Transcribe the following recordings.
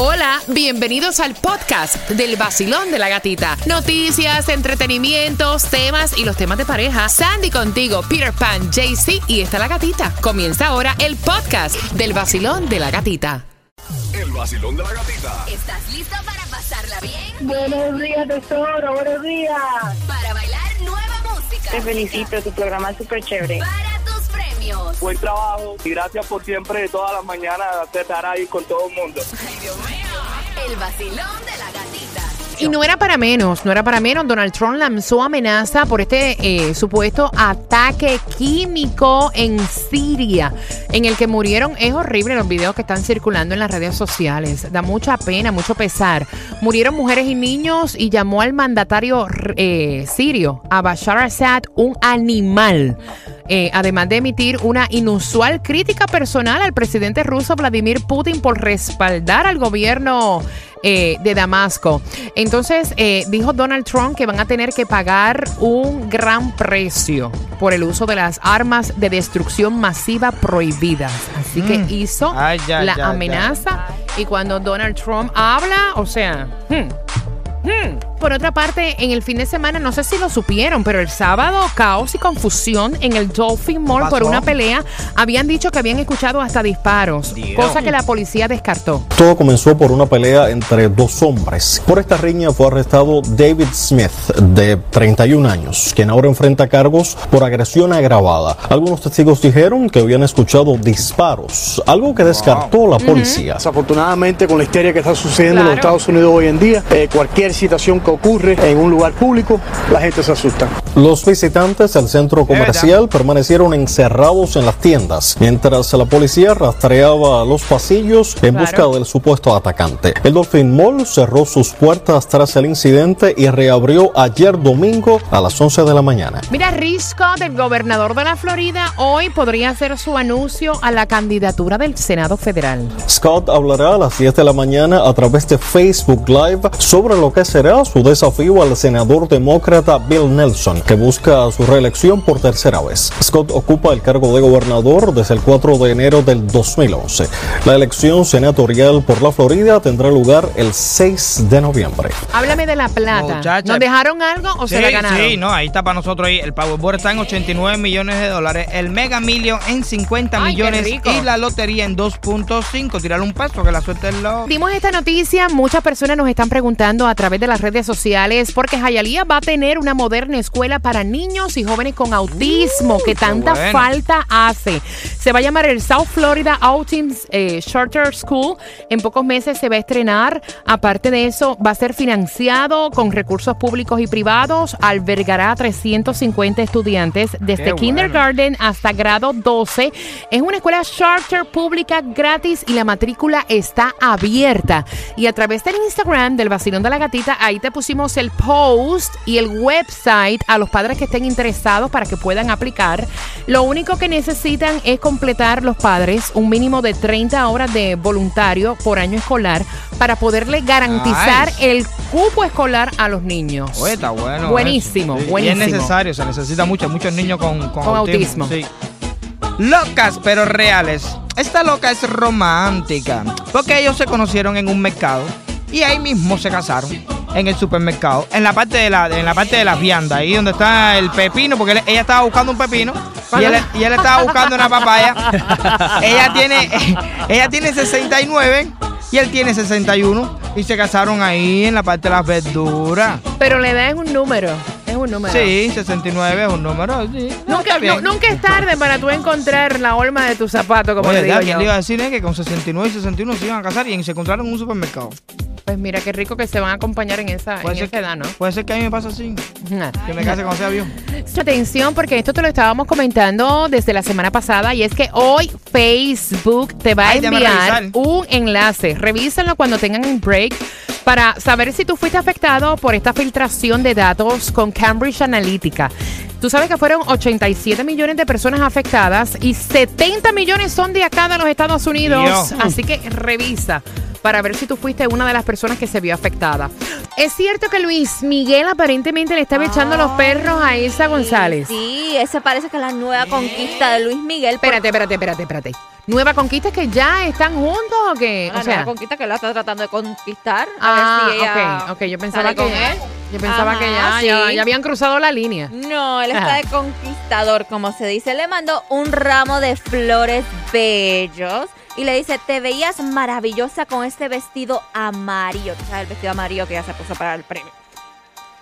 Hola, bienvenidos al podcast del vacilón de la gatita. Noticias, entretenimientos, temas y los temas de pareja. Sandy contigo, Peter Pan, JC y está la gatita. Comienza ahora el podcast del vacilón de la gatita. El vacilón de la gatita. ¿Estás listo para pasarla bien? Buenos días, tesoro, buenos días. Para bailar nueva música. Te felicito, tu programa es súper chévere. Para Buen trabajo y gracias por siempre, todas las mañanas, estar ahí con todo el mundo. Ay, Dios mío. El vacilón de la gatita. Y no era para menos, no era para menos. Donald Trump lanzó amenaza por este eh, supuesto ataque químico en Siria, en el que murieron. Es horrible los videos que están circulando en las redes sociales. Da mucha pena, mucho pesar. Murieron mujeres y niños y llamó al mandatario eh, sirio, a Bashar Assad, un animal. Eh, además de emitir una inusual crítica personal al presidente ruso Vladimir Putin por respaldar al gobierno eh, de Damasco. Entonces, eh, dijo Donald Trump que van a tener que pagar un gran precio por el uso de las armas de destrucción masiva prohibidas. Así que hizo Ay, ya, la ya, ya. amenaza y cuando Donald Trump habla, o sea... hmm, Hmm. Por otra parte, en el fin de semana, no sé si lo supieron, pero el sábado, caos y confusión en el Dolphin Mall por una pelea. Habían dicho que habían escuchado hasta disparos, Dios. cosa que la policía descartó. Todo comenzó por una pelea entre dos hombres. Por esta riña fue arrestado David Smith, de 31 años, quien ahora enfrenta cargos por agresión agravada. Algunos testigos dijeron que habían escuchado disparos, algo que descartó la policía. Desafortunadamente, con la histeria que está sucediendo en los Estados Unidos hoy en día, eh, cualquier situación que ocurre en un lugar público, la gente se asusta. Los visitantes del centro comercial permanecieron encerrados en las tiendas, mientras la policía rastreaba los pasillos en Claro. busca del supuesto atacante. El Dolphin Mall cerró sus puertas tras el incidente y reabrió ayer domingo a las 11 de la mañana. Mira, Rick Scott, el gobernador de la Florida, hoy podría hacer su anuncio a la candidatura del Senado Federal. Scott hablará a las 10 de la mañana a través de Facebook Live sobre lo que será su desafío al senador demócrata Bill Nelson, que busca su reelección por tercera vez. Scott ocupa el cargo de gobernador desde el 4 de enero del 2011. La elección senatorial por la Florida tendrá lugar el 6 de noviembre. Háblame de la plata. Muchacha. ¿Nos dejaron algo o se la ganaron? sí, no, ahí está para nosotros ahí. El Powerball está en 89 millones de dólares, el Mega Million en 50 Ay, qué millones y la lotería en 2.5. Tirarle un paso que la suerte es lo... Dimos esta noticia, muchas personas nos están preguntando a través de las redes sociales porque Hialeah va a tener una moderna escuela para niños y jóvenes con autismo que tanta bueno. falta hace. Se va a llamar el South Florida Autism eh, Charter School. En pocos meses se va a estrenar. Aparte de eso, va a ser financiado con recursos públicos y privados. Albergará a 350 estudiantes desde Qué bueno. kindergarten hasta grado 12. Es una escuela charter pública gratis y la matrícula está abierta. Y a través del Instagram del Vacilón de la Gatita, ahí te pusimos el post y el website a los padres que estén interesados para que puedan aplicar. Lo único que necesitan es completar los padres un mínimo de 30 horas de voluntario por año escolar para poderle garantizar Nice. el cupo escolar a los niños. Oye, está bueno. Buenísimo, eso. Sí, buenísimo. Y es necesario, se necesita mucho, muchos niños con, con, Con autismo. Sí. Locas pero reales. Esta loca es romántica. Porque ellos se conocieron en un mercado y ahí mismo se casaron. En el supermercado, en la parte de la, en la parte de la vianda, ahí donde está el pepino, porque él- ella estaba buscando un pepino y él, y él estaba buscando una papaya. ella tiene, ella tiene 69 y él tiene 61 y se casaron ahí en la parte de las verduras. Pero la edad es un número. Es un número. Sí, 69 es un número. Sí. Nunca, nunca es tarde para tú encontrar la horma de tu zapato, como Oye, le digo ¿verdad? ¿Quién yo. le iba a decir eh, que con 69 y 61 se iban a casar y se encontraron en un supermercado? Pues mira qué rico que se van a acompañar en esa, en edad, ¿no? puede ser que a mí me pase así, que me case cuando sea avión. Atención, porque esto te lo estábamos comentando desde la semana pasada y es que hoy Facebook te va a Ay, enviar un enlace. Revísenlo cuando tengan un break para saber si tú fuiste afectado por esta filtración de datos con Cambridge Analytica. Tú sabes que fueron 87 millones de personas afectadas y 70 millones son de acá de los Estados Unidos. Dios. Así que revisa para ver si tú fuiste una de las personas que se vio afectada. Es cierto que Luis Miguel aparentemente le estaba echando los perros a Isa González. Sí, esa parece que es la nueva conquista de Luis Miguel. Espérate, espérate, espérate, espérate. Nueva conquista es que ya están juntos o qué? La o sea, nueva conquista que la está tratando de conquistar. A ah, ver si ella ok, ok, yo pensaba que él. yo pensaba Ajá, que ya, ya, sí. ya habían cruzado la línea. No, él Ajá. está de conquistador, como se dice. Le mandó un ramo de flores bellos y le dice, te veías maravillosa con este vestido amarillo. Tú sabes, el vestido amarillo que ya se puso para el premio.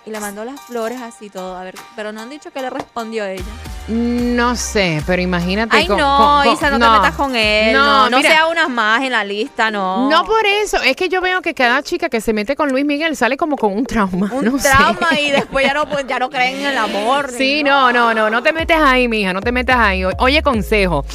Y le mandó las flores así todo, a ver, pero no han dicho que le respondió ella. No sé, pero imagínate. Ay, con- no, con- con- Isa, no, te metas con él. No, No, no, sea unas más en la lista, no. No por eso, es que yo veo que cada chica que se mete con Luis Miguel sale como con un trauma. un no sé. trauma y después ya no, pues, ya no creen en el amor. Sí, no, no, no, no te metes ahí, mija, no te metas ahí. Oye, consejo.